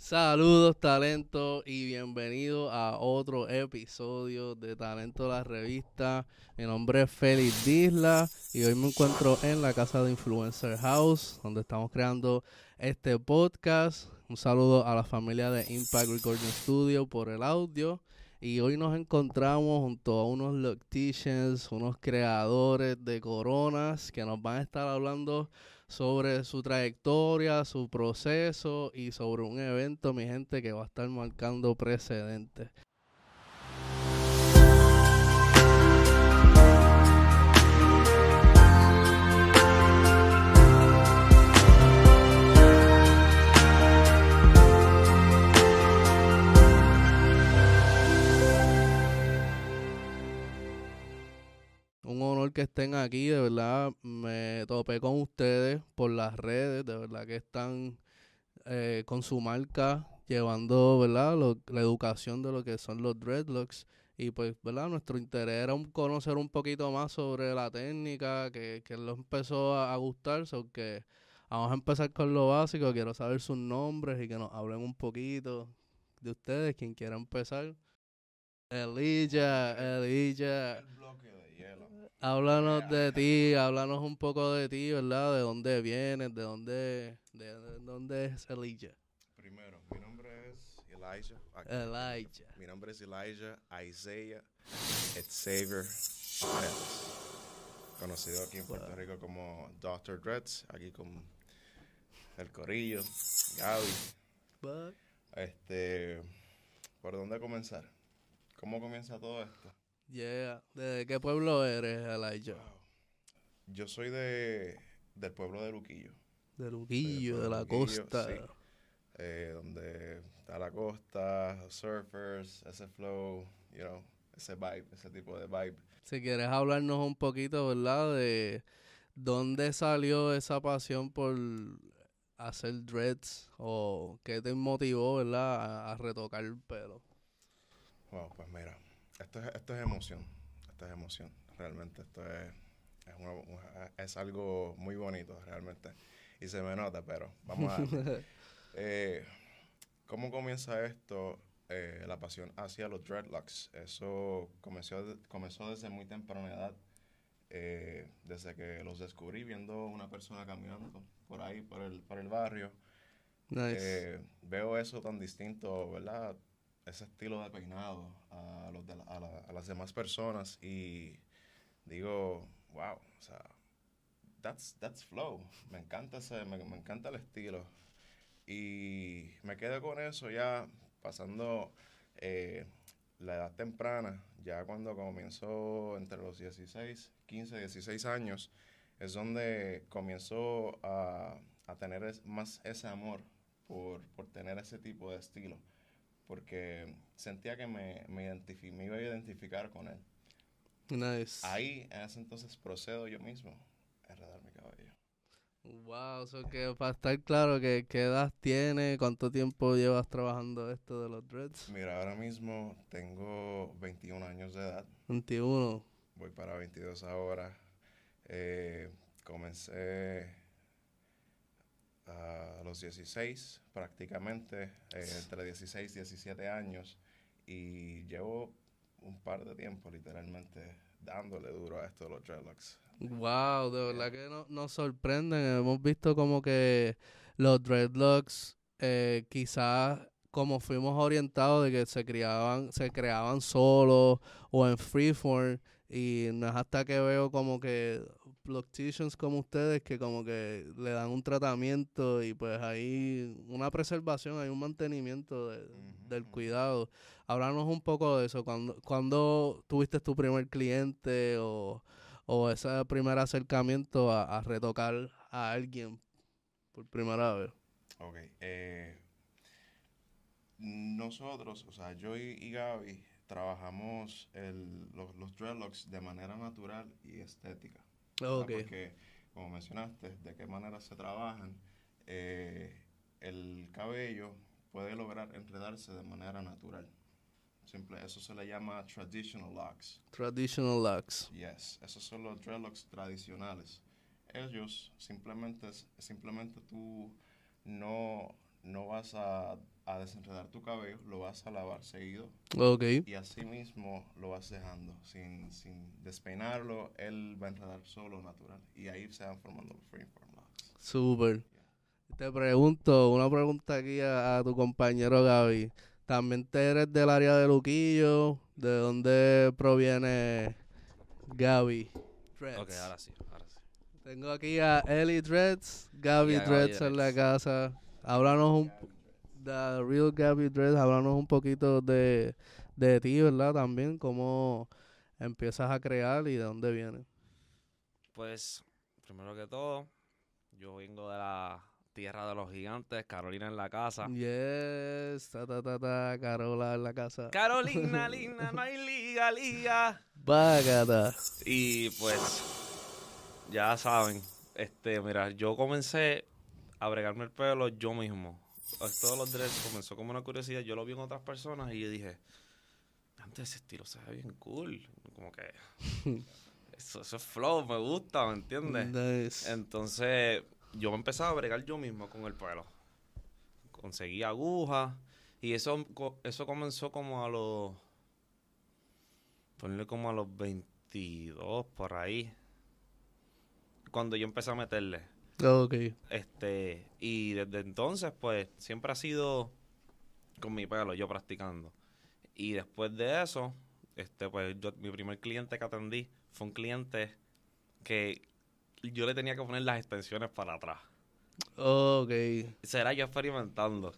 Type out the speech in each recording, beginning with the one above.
Saludos, talento, y bienvenido a otro episodio de Talento la Revista. Mi nombre es Félix Disla y hoy me encuentro en la casa de Influencer House, donde estamos creando este podcast. Un saludo a la familia de Impact Recording Studio por el audio. Y hoy nos encontramos junto a unos locticians, unos creadores de coronas que nos van a estar hablando sobre su trayectoria, su proceso y sobre un evento, mi gente, que va a estar marcando precedentes. Que estén aquí, de verdad me topé con ustedes por las redes, de verdad que están eh, con su marca llevando, ¿verdad? la educación de lo que son los dreadlocks y pues, ¿verdad? Nuestro interés era conocer un poquito más sobre la técnica, que, que lo empezó a, gustar, so que vamos a empezar con lo básico, quiero saber sus nombres y que nos hablen un poquito de ustedes, quien quiera empezar. Elijah, Elijah. Háblanos de ti, háblanos un poco de ti, ¿verdad? De dónde vienes, de dónde, de, dónde es Elijah. Primero, mi nombre es Elijah. Elijah. Mi nombre es Elijah Isaiah Xavier Conocido aquí en Puerto Rico como Dr. Dreads, aquí con el Corillo, Gaby. Este, ¿por dónde comenzar? ¿Cómo comienza todo esto? Yeah. ¿De qué pueblo eres, Elijah? Yo soy de del pueblo de Luquillo. De Luquillo, de, la costa. Eh, donde está la costa, surfers, ese flow, you know, ese vibe, ese tipo de vibe. Si quieres hablarnos un poquito, ¿verdad? De dónde salió esa pasión por hacer dreads o qué te motivó, ¿verdad? A, a retocar el pelo. Wow, pues mira, esto es, esto es emoción, esto es emoción, realmente, esto es, es, algo muy bonito, realmente, y se me nota, pero vamos a ver. Eh, ¿Cómo comienza esto? Eh, la pasión hacia los dreadlocks. Eso comenzó, comenzó desde muy temprana edad, eh, desde que los descubrí viendo una persona caminando por ahí, por el, por el barrio. veo eso tan distinto, ¿verdad? Ese estilo de peinado a, los a, las demás personas y digo, wow, o sea, that's, that's flow. Me encanta, ese, me, encanta el estilo. Y me quedo con eso ya pasando eh, la edad temprana, ya cuando comenzó entre los 16, 15, 16 años, es donde comenzó a, a tener más ese amor por, por tener ese tipo de estilo porque sentía que me, me, me iba a identificar con él. Nice. Ahí, en ese entonces, procedo yo mismo a enredar mi cabello. Wow, eso que para estar claro, que, ¿qué edad tiene? ¿Cuánto tiempo llevas trabajando esto de los dreads? Mira, ahora mismo tengo 21 años de edad. 21. Voy para 22 ahora. Eh, comencé a los 16 prácticamente, eh, entre 16 y 17 años, y llevo un par de tiempo literalmente dándole duro a esto de los dreadlocks. Wow, de verdad que no, nos sorprenden. Hemos visto como que los dreadlocks eh, quizás como fuimos orientados de que se criaban, se creaban solos o en freeform y no es hasta que veo como que Locticians como ustedes que como que le dan un tratamiento y pues hay una preservación, hay un mantenimiento del cuidado. Háblanos un poco de eso. cuando cuando tuviste tu primer cliente o, o ese primer acercamiento a, retocar a alguien por primera vez? Ok. Eh, nosotros, o sea, yo y, Gaby trabajamos los, los dreadlocks de manera natural y estética. Porque, como mencionaste, de qué manera se trabajan, eh, el cabello puede lograr enredarse de manera natural. Simple, eso se le llama traditional locks. Traditional locks. Yes, esos son los dreadlocks tradicionales. Ellos simplemente, simplemente tú no, no vas a, a desenredar tu cabello, lo vas a lavar seguido Ok. y así mismo lo vas dejando sin, sin despeinarlo, él va a enredar solo natural y ahí se van formando los freeform locks. Súper. Te pregunto, una pregunta aquí a, a tu compañero Gaby. ¿También te eres del área de Luquillo? ¿De dónde proviene Gaby? Dreads? Ok, ahora sí, ahora sí. Tengo aquí a Ellie Dreads, Gaby Dreads en la casa. Háblanos un... The Real Gaby Dreads, háblanos un poquito de, de ti, ¿verdad? También, cómo empiezas a crear y de dónde vienes. Pues, primero que todo, yo vengo de la tierra de los gigantes, Carolina en la casa. Yes, ta ta ta ta, Carola en la casa. Carolina, linda, no hay liga, liga. Bácata. Y pues, ya saben, este, mira, yo comencé a bregarme el pelo yo mismo. De los dreads comenzó como una curiosidad. Yo lo vi en otras personas y yo dije, antes ese estilo se ve bien cool. Como que eso, eso es flow, me gusta, ¿me entiendes? Nice. Entonces, yo empezaba a bregar yo mismo con el pelo. Conseguí agujas y eso, eso comenzó como a los... Ponle como a los 22 por ahí. Cuando yo empecé a meterle. Ok. Este, y desde entonces, pues, siempre ha sido con mi pelo, yo practicando. Y después de eso, este, pues, yo, mi primer cliente que atendí fue un cliente que yo le tenía que poner las extensiones para atrás. Ok. Será yo experimentando.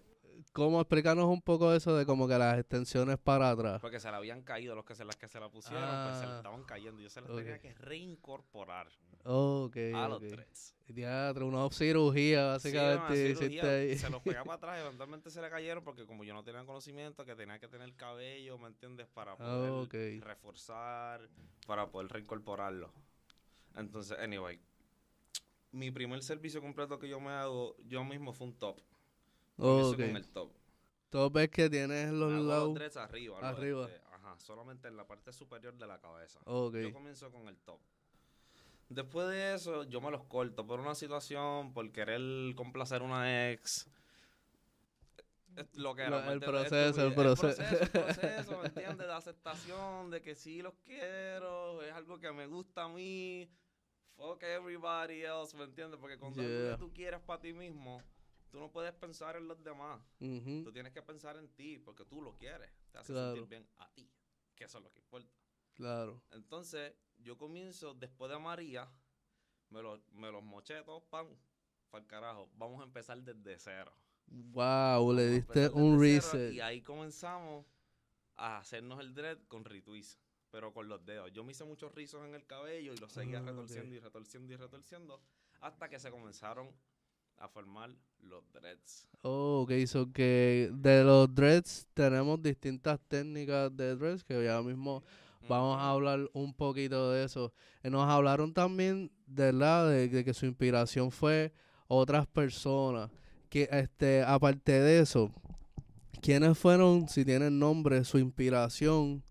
¿Cómo explicarnos un poco eso de como que las extensiones para atrás? Porque se le habían caído los que se las que se la pusieron, pues se le Ah. estaban cayendo. Yo se las tenía que reincorporar Ok. a los tres. Teatro, una cirugía Sí, básicamente hiciste cirugía. Se los pegaba para atrás y eventualmente se le cayeron porque como yo no tenía conocimiento que tenía que tener cabello, ¿me entiendes? Para poder Ah, reforzar, para poder reincorporarlo. Entonces, anyway, mi primer servicio completo que yo me hago yo mismo fue un top. Comienzo Ok. con el top. Tú ves que tienes los lados. dreads arriba. Arriba. Este, ajá, solamente en la parte superior de la cabeza. Ok. Yo comienzo con el top. Después de eso, yo me los corto por una situación, por querer complacer una ex. Lo que Lo- era, ¿me el proceso, el proceso. El proceso, el proceso, ¿me entiendes? De aceptación, de que sí los quiero, es algo que me gusta a mí. Fuck everybody else, ¿me entiendes? Porque cuando algo Yeah. que tú quieres para ti mismo, tú no puedes pensar en los demás. Ujú. Tú tienes que pensar en ti, porque tú lo quieres. Te hace Claro. sentir bien a ti, que eso es lo que importa. Claro. Entonces, yo comienzo después de María, me los, me los moché todos, pan, para el carajo. Vamos a empezar desde cero. Wow, le Vamos diste un reset. Y ahí comenzamos a hacernos el dread con retweets, pero con los dedos. Yo me hice muchos rizos en el cabello y los seguía Ah, retorciendo y retorciendo y retorciendo hasta que se comenzaron a formar los dreads. Oh, ok, so que de los dreads tenemos distintas técnicas de dreads que ya mismo vamos a hablar un poquito de eso. Eh, Nos hablaron también de la de, de que su inspiración fue otras personas. Que este, aparte de eso, ¿quiénes fueron, si tienen nombre, su inspiración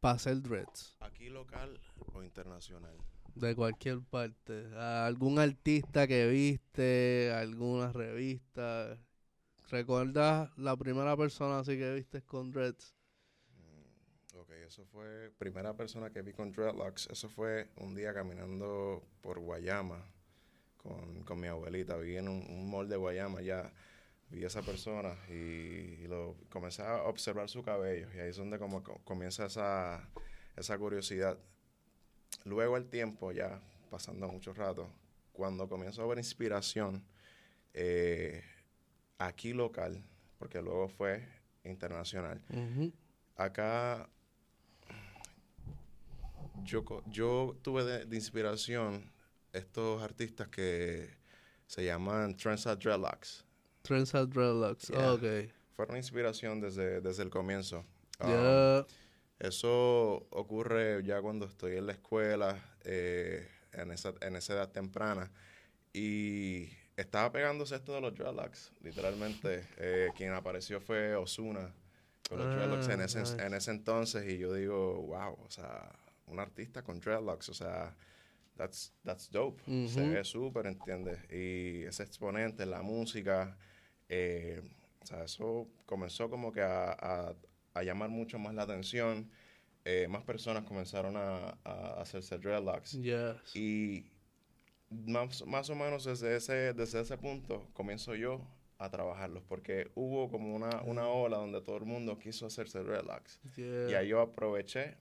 para hacer dreads? Aquí local o internacional. De cualquier parte. ¿Algún artista que viste? ¿Alguna revista? ¿Recuerdas la primera persona así que viste con dreads? Eso fue primera persona que vi con dreadlocks. Eso fue un día caminando por Guayama con, con mi abuelita. Vi en un, un mall de Guayama ya. Vi a esa persona y, y lo comencé a observar su cabello. Y ahí es donde como co- comienza esa, esa curiosidad. Luego el tiempo, ya pasando mucho rato, cuando comienzo a ver inspiración eh, aquí local, porque luego fue internacional acá yo, yo tuve de, de inspiración estos artistas que se llaman Trenza Dreadlocks. Trends and Dreadlocks. Yeah. Ok. Fueron inspiración desde, desde el comienzo. Um, eso ocurre ya cuando estoy en la escuela, eh, en, esa, en esa edad temprana. Y estaba pegándose esto de los dreadlocks. Literalmente, eh, quien apareció fue Osuna con los Ah, dreadlocks en ese, nice. en ese entonces. Y yo digo, wow, o sea, un artista con dreadlocks, o sea, that's, that's dope. Se Ujú. ve súper, ¿entiendes? Y ese exponente, la música, eh, O sea, eso comenzó como que a, a- a llamar mucho más la atención. Eh, más personas comenzaron a, a hacerse dreadlocks. Yes. Y más, más o menos desde ese, desde ese punto comienzo yo a trabajarlos, porque hubo como una, una ola donde todo el mundo quiso hacerse dreadlocks. Yeah. Y ahí yo aproveché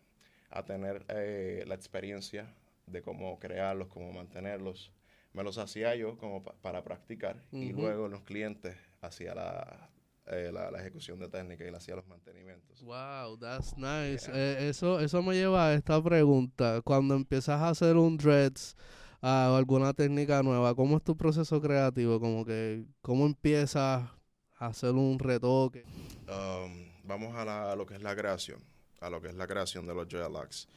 a tener eh, la experiencia de cómo crearlos, cómo mantenerlos. Me los hacía yo como pa- para practicar y Ujú. luego los clientes hacía la, eh, la, la ejecución de técnica y le hacía los mantenimientos. Wow, that's nice. Yeah. Eh, eso, eso me lleva a esta pregunta. Cuando empiezas a hacer un dreads ah, o alguna técnica nueva, ¿cómo es tu proceso creativo? Como que, ¿cómo empiezas a hacer un retoque? Um, vamos a, la- a lo que es la creación, a lo que es la creación de los dreadlocks.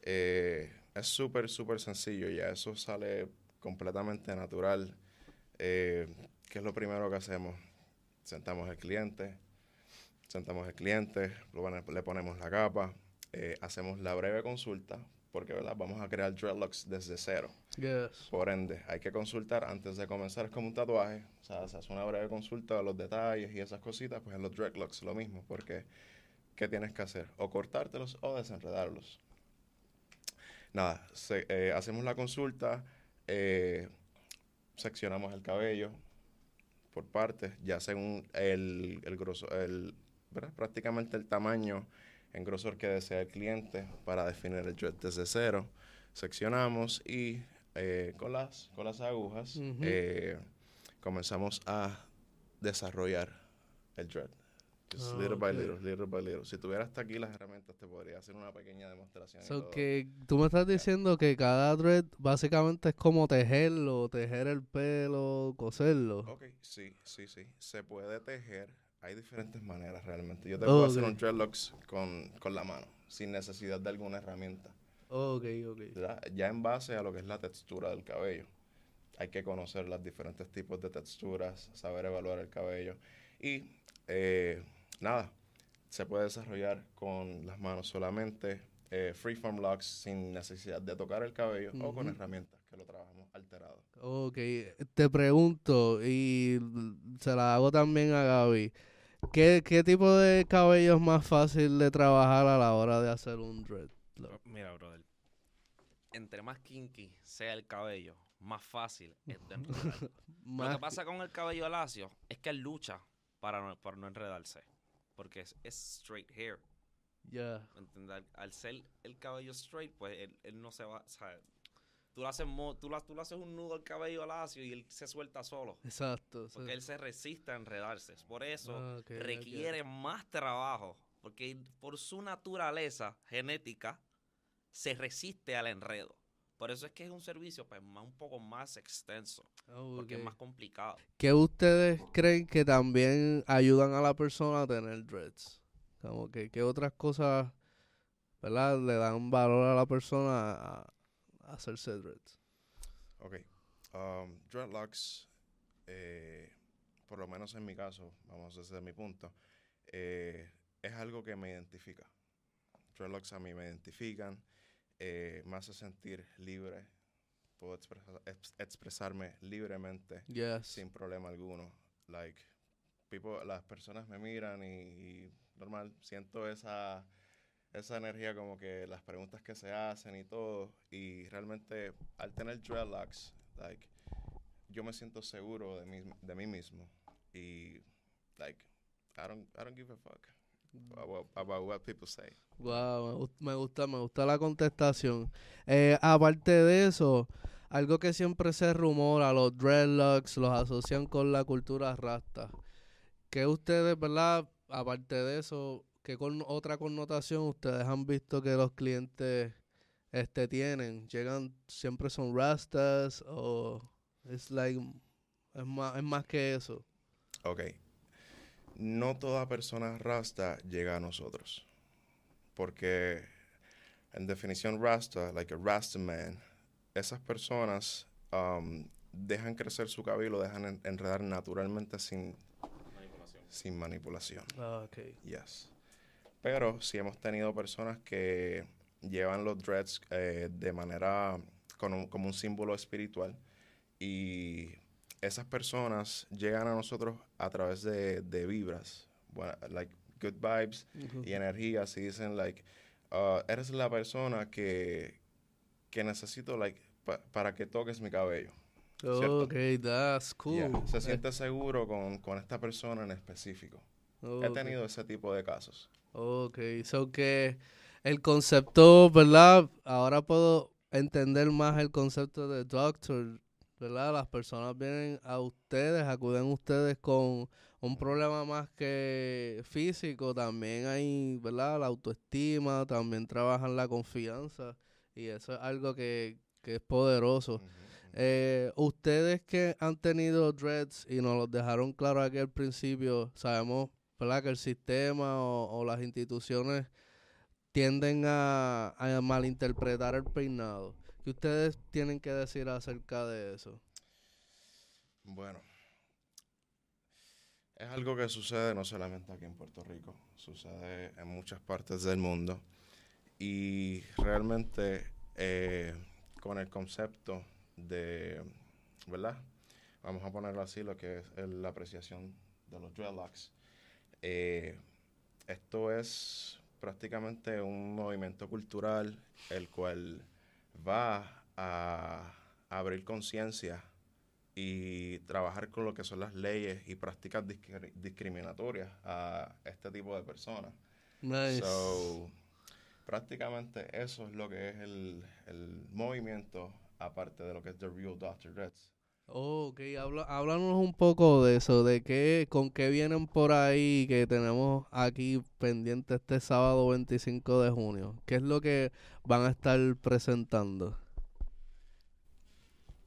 Eh, es súper, súper sencillo, ya eso sale completamente natural. Eh, ¿Qué es lo primero que hacemos? Sentamos al cliente, sentamos al cliente, le ponemos la capa, eh, hacemos la breve consulta, porque ¿verdad? vamos a crear dreadlocks desde cero. Yes. Por ende, hay que consultar antes de comenzar. Es como un tatuaje. O sea, se hace una breve consulta de los detalles y esas cositas. Pues en los dreadlocks lo mismo. Porque, ¿qué tienes que hacer? O cortártelos o desenredarlos. Nada, se- eh, hacemos la consulta. eh, seccionamos el cabello por partes, ya según el, el grosor, el, ¿verdad? prácticamente el tamaño en grosor que desea el cliente para definir el dread desde cero. Seccionamos y eh, con, las, con las agujas eh, comenzamos a desarrollar el dread. Ah, little by ok. little, little by little. Si tuviera hasta aquí las herramientas, te podría hacer una pequeña demostración. So que tú me estás diciendo que cada dread básicamente es como tejerlo, tejer el pelo, coserlo. Ok, sí, sí, sí. Se puede tejer. Hay diferentes maneras realmente. Yo te puedo hacer Ok. un dreadlocks con, con la mano, sin necesidad de alguna herramienta. Ok, ok. ¿verdad? Ya en base a lo que es la textura del cabello. Hay que conocer los diferentes tipos de texturas, saber evaluar el cabello. Y eh, nada, se puede desarrollar con las manos solamente, eh, freeform locks sin necesidad de tocar el cabello o con herramientas que lo trabajamos alterado. Ok, te pregunto y se la hago también a Gaby. ¿Qué, qué tipo de cabello es más fácil de trabajar a la hora de hacer un dread? Mira, brother. Entre más kinky sea el cabello, más fácil es de enredar. Lo que pasa con el cabello lacio es que él lucha para no, para no enredarse. Porque es, es straight hair. Ya, ¿me entiendes? Al, al ser el cabello straight, pues él, él no se va. O sea, tú le, haces mo- tú, le, tú le haces un nudo al cabello lacio y él se suelta solo. exacto. Porque él se resiste a enredarse. Por eso Ah, requiere más trabajo. Porque por su naturaleza genética se resiste al enredo. Por eso es que es un servicio pues, más, un poco más extenso. Oh, Porque es más complicado. ¿Qué ustedes creen que también ayudan a la persona a tener dreads? Como que qué otras cosas, ¿verdad? Le dan valor a la persona a, a hacerse dreads. Ok. Um, dreadlocks, eh, por lo menos en mi caso, vamos desde mi punto, eh, es algo que me identifica. Dreadlocks a mí me identifican, eh, me hace sentir libre, puedo expresa- ex- expresarme libremente Yes. sin problema alguno. Like, people, las personas me miran y, y normal, siento esa, esa energía como que las preguntas que se hacen y todo. Y realmente al tener dreadlocks, like, yo me siento seguro de mí, de mí mismo. Y, like, I don't, I don't give a fuck about, about what people say. Wow, me, gust- me gusta, me gusta la contestación. Eh, aparte de eso, algo que siempre se rumora, los dreadlocks los asocian con la cultura rasta. ¿Qué ustedes, verdad? Aparte de eso, ¿qué con otra connotación ustedes han visto que los clientes este tienen? ¿Llegan, siempre son rastas o es like, es más, es más que eso? Ok. No toda persona rasta llega a nosotros. Porque en definición rasta, like a rasta man, esas personas um, dejan crecer su cabello, lo dejan en- enredar naturalmente sin, sin manipulación. Ah, ok. Yes. Pero sí hemos tenido personas que llevan los dreads eh, de manera con un- como un símbolo espiritual y esas personas llegan a nosotros a través de, de vibras, bueno, like good vibes y energías y dicen like, uh, eres la persona que, que necesito like pa- para que toques mi cabello. ¿cierto? Ok, that's cool. Yeah, Se Eh, siente seguro con, con esta persona en específico. He ok. tenido ese tipo de casos. Ok, so que el concepto, ¿verdad? Ahora puedo entender más el concepto de doctor, ¿verdad? Las personas vienen a ustedes, acuden a ustedes con un problema más que físico, también hay, ¿verdad? La autoestima, también trabajan la confianza y eso es algo que, que es poderoso. Eh, ustedes que han tenido dreads y nos los dejaron claro aquí al principio, sabemos ¿verdad? que el sistema o, o las instituciones tienden a, a malinterpretar el peinado. ¿Qué ustedes tienen que decir acerca de eso? Bueno, es algo que sucede no solamente aquí en Puerto Rico, sucede en muchas partes del mundo y realmente eh, con el concepto de, ¿verdad? Vamos a ponerlo así, lo que es la apreciación de los dreadlocks. Eh, esto es prácticamente un movimiento cultural el cual va a abrir conciencia y trabajar con lo que son las leyes y prácticas discri- discriminatorias a este tipo de personas. Nice. So, prácticamente eso es lo que es el, el movimiento, aparte de lo que es The Real Dr. Dreads. Oh, ok, habla, háblanos un poco de eso, de qué, con qué vienen por ahí que tenemos aquí pendiente este sábado 25 de junio. ¿Qué es lo que van a estar presentando?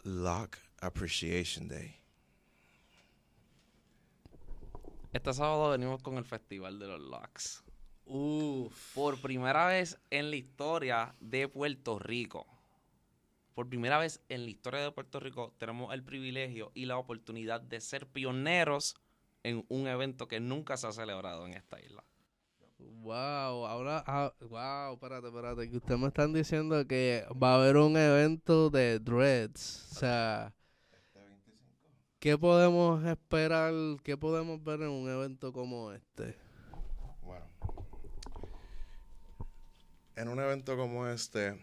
Lock Appreciation Day. Este sábado venimos con el Festival de los Locks. Uf. Por primera vez en la historia de Puerto Rico. Por primera vez en la historia de Puerto Rico tenemos el privilegio y la oportunidad de ser pioneros en un evento que nunca se ha celebrado en esta isla. Wow, ahora, ah, wow, espérate, espérate, que ustedes me están diciendo que va a haber un evento de dreads, o sea, ¿qué podemos esperar, qué podemos ver en un evento como este? Bueno, en un evento como este,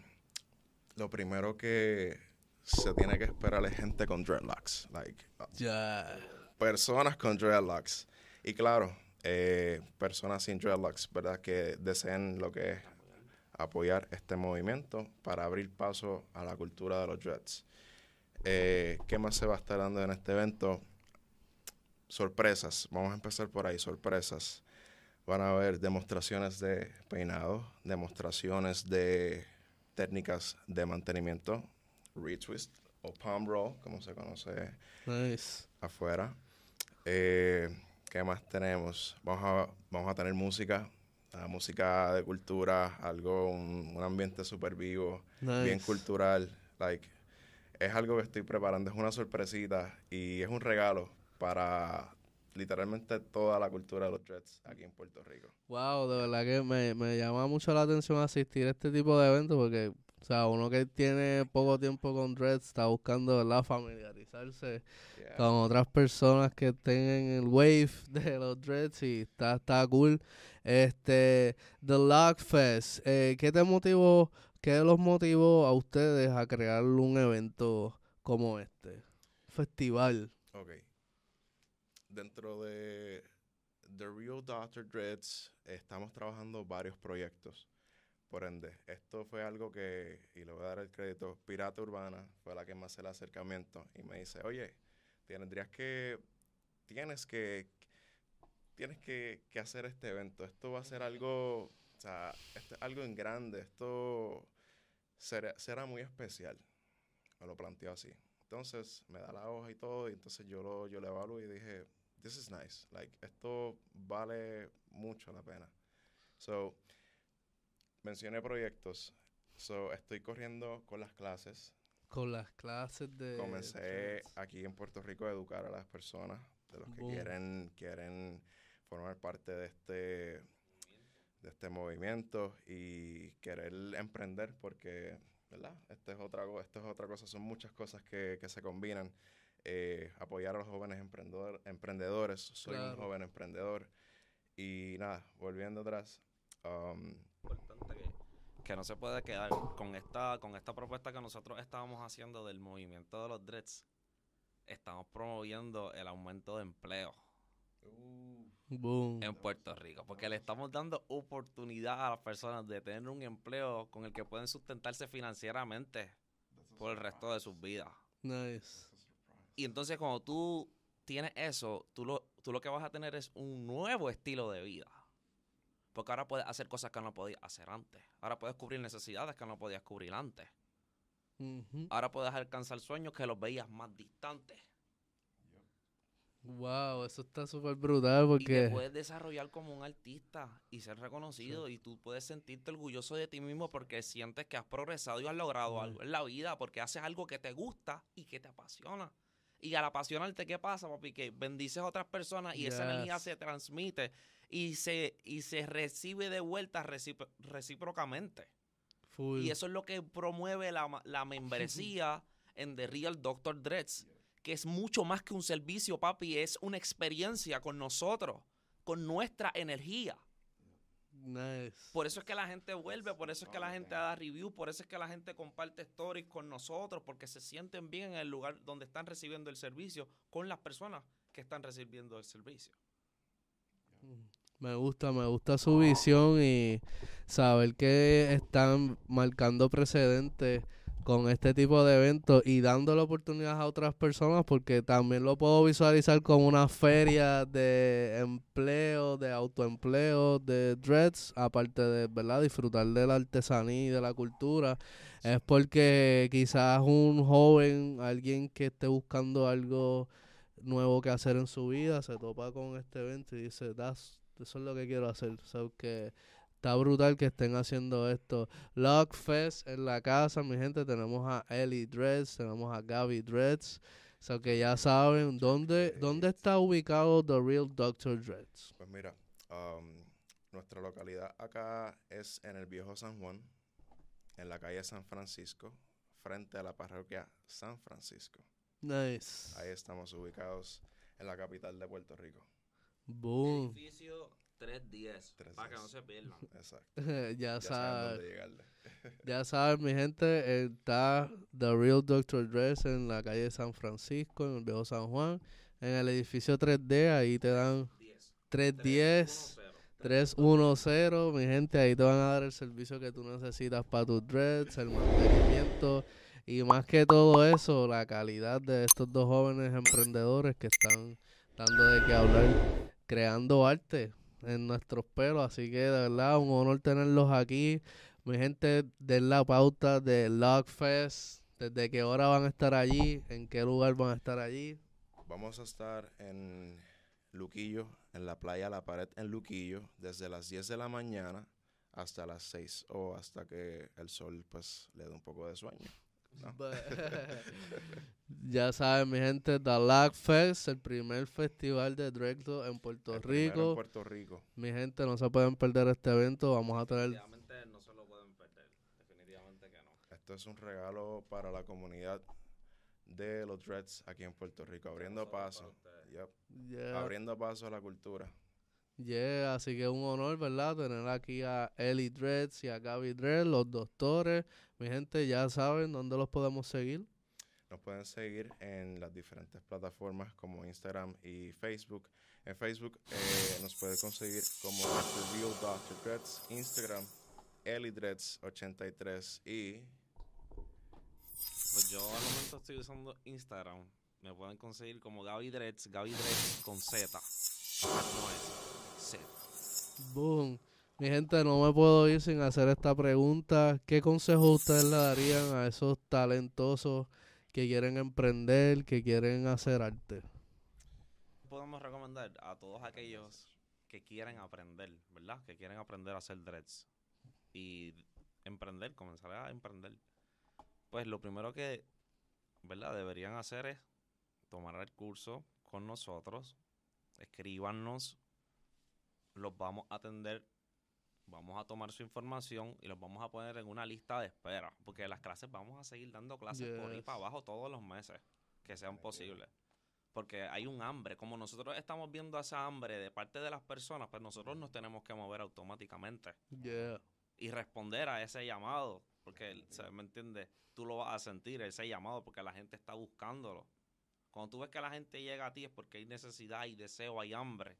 lo primero que se tiene que esperar es gente con dreadlocks, like Ya, personas con dreadlocks. Y claro, eh, personas sin dreadlocks, ¿verdad? Que deseen lo que es apoyar este movimiento para abrir paso a la cultura de los dreads. Eh, ¿Qué más se va a estar dando en este evento? Sorpresas. Vamos a empezar por ahí, sorpresas. Van a haber demostraciones de peinado, demostraciones de técnicas de mantenimiento, retwist o palm roll, como se conoce nice. afuera. Eh, ¿Qué más tenemos? Vamos a, vamos a tener música, música de cultura, algo, un, un ambiente súper vivo, bien cultural. Like, es algo que estoy preparando, es una sorpresita y es un regalo para literalmente toda la cultura de los dreads aquí en Puerto Rico. Wow, de verdad que me, me llama mucho la atención asistir a este tipo de eventos porque, o sea, uno que tiene poco tiempo con dreads está buscando, ¿verdad?, familiarizarse Yeah. con otras personas que estén en el wave de los dreads y está, está cool. Este, The Lock Fest, eh, ¿qué te motivó, qué los motivó a ustedes a crear un evento como este? Festival. Ok. Dentro de The Real Dr. Dreads estamos trabajando varios proyectos. Por ende, esto fue algo que, y le voy a dar el crédito, Pirata Urbana fue la que me hace el acercamiento y me dice, oye, tendrías que, tienes que, tienes que, que hacer este evento. Esto va a ser algo, o sea, esto es algo en grande. Esto será, será muy especial. Me lo planteó así. Entonces me da la hoja y todo, y entonces yo lo, yo lo evalué y dije, this is nice. Like, esto vale mucho la pena. So, mencioné proyectos. So, estoy corriendo con las clases. Con las clases de... Comencé aquí en Puerto Rico a educar a las personas, de los que Boom. quieren, quieren formar parte de este, de este movimiento y querer emprender porque, ¿verdad? Esto es otra, esto es otra cosa, son muchas cosas que, que se combinan. Eh, apoyar a los jóvenes emprendedor- emprendedores. Soy un joven emprendedor. Y nada, volviendo atrás, um, importante que, que no se puede quedar con esta, con esta propuesta que nosotros estábamos haciendo del movimiento de los dreads. Estamos promoviendo el aumento de empleo Boom. en Puerto Rico, porque le estamos dando oportunidad a las personas de tener un empleo con el que pueden sustentarse financieramente por el resto de sus vidas. Nice. Y entonces cuando tú tienes eso, tú lo, tú lo que vas a tener es un nuevo estilo de vida. Porque ahora puedes hacer cosas que no podías hacer antes. Ahora puedes cubrir necesidades que no podías cubrir antes. Ahora puedes alcanzar sueños que los veías más distantes. Wow, eso está súper brutal Y te porque... puedes desarrollar como un artista y ser reconocido. Y tú puedes sentirte orgulloso de ti mismo porque sientes que has progresado y has logrado algo en la vida. Porque haces algo que te gusta y que te apasiona. Y al apasionarte, ¿qué pasa, papi? Que bendices a otras personas y esa energía se transmite y se, y se recibe de vuelta recípro- recíprocamente. Full. Y eso es lo que promueve la, la membresía en The Real Doctor Dreads, que es mucho más que un servicio, papi, es una experiencia con nosotros, con nuestra energía. Nice. Por eso es que la gente vuelve, por eso es que la gente da review, por eso es que la gente comparte stories con nosotros, porque se sienten bien en el lugar donde están recibiendo el servicio con las personas que están recibiendo el servicio. Me gusta, me gusta su visión y saber que están marcando precedentes con este tipo de eventos y dándole oportunidades a otras personas porque también lo puedo visualizar como una feria de empleo, de autoempleo, de dreads, aparte de, ¿verdad? Disfrutar de la artesanía y de la cultura. Es porque quizás un joven, alguien que esté buscando algo nuevo que hacer en su vida, se topa con este evento y dice, "That's- eso es lo que quiero hacer. Que está brutal que estén haciendo esto. Lock Fest en la casa, mi gente, tenemos a Ellie Dreads, tenemos a Gaby Dreads. So que ya saben dónde, dónde está ubicado The Real Doctor Dreads. Pues mira, um, nuestra localidad acá es en el viejo San Juan, en la calle San Francisco, frente a la parroquia San Francisco. Nice. Ahí estamos ubicados en la capital de Puerto Rico. Boom. Edificio 310, para que no 310. se pierdan. Exacto. ya Ya saben saben. dónde llegarle. Ya saben, mi gente, está The Real Doctor Dress en la calle San Francisco, en el viejo San Juan. En el edificio 3D, ahí te dan 10. 310, 310, mi gente, ahí te van a dar el servicio que tú necesitas para tus dreads, el mantenimiento y más que todo eso, la calidad de estos dos jóvenes emprendedores que están dando de qué hablar, creando arte en nuestros pelos, así que de verdad un honor tenerlos aquí. Mi gente, den la pauta de Lockfest, desde qué hora van a estar allí, en qué lugar van a estar allí. Vamos a estar en Luquillo, en la playa La Pared en Luquillo, desde las 10 de la mañana hasta las 6 o hasta que el sol pues le dé un poco de sueño. ¿no? Ya saben, mi gente, The Lock Fest, el primer festival de Drexel en Puerto El primero en Rico. Puerto Rico. Mi gente, no se pueden perder este evento. Vamos a tener. Definitivamente no se lo pueden perder. Definitivamente que no. Esto es un regalo para la comunidad de los Dreads aquí en Puerto Rico, abriendo paso. ustedes. Yep, Yeah, Abriendo paso a la cultura. yeah, así que un honor, ¿verdad? Tener aquí a Ellie Dreads y a Gaby Dreads, los doctores. Mi gente, ya saben dónde los podemos seguir. Nos pueden seguir en las diferentes plataformas como Instagram y Facebook. En Facebook eh, nos puede conseguir como The Real Dr. Dreads, Instagram, Ellie Dreads 83 y Pues yo al momento estoy usando Instagram. Me pueden conseguir como Gaby Dreads, Gaby Dreads con Z. No es Z. Boom. Mi gente, no me puedo ir sin hacer esta pregunta. ¿Qué consejo ustedes le darían a esos talentosos que quieren emprender, que quieren hacer arte? Podemos recomendar a todos aquellos que quieren aprender, ¿verdad? Que quieren aprender a hacer dreads. Y emprender, comenzar a emprender. Pues lo primero que, ¿verdad? Deberían hacer es tomar el curso con nosotros. Escríbanos. Los vamos a atender. Vamos a tomar su información y los vamos a poner en una lista de espera. Porque las clases vamos a seguir dando clases por ahí para abajo todos los meses. que sean posibles. Porque hay un hambre. Como nosotros estamos viendo esa hambre de parte de las personas, pues nosotros nos tenemos que mover automáticamente Yeah. y responder a ese llamado. Porque. ¿me entiendes? Tú lo vas a sentir, ese llamado, porque la gente está buscándolo. Cuando tú ves que la gente llega a ti es porque hay necesidad, hay deseo, hay hambre.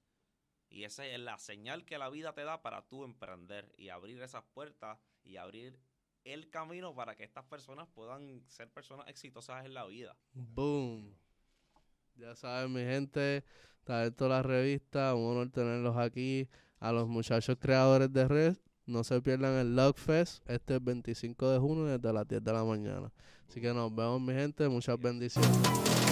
Y esa es la señal que la vida te da para tú emprender y abrir esas puertas y abrir el camino para que estas personas puedan ser personas exitosas en la vida. Boom. Ya saben, mi gente, talento la revista, un honor tenerlos aquí. A los muchachos creadores de red, no se pierdan el Logfest este 25 de junio desde las 10 de la mañana. Así que nos vemos, mi gente, muchas bendiciones.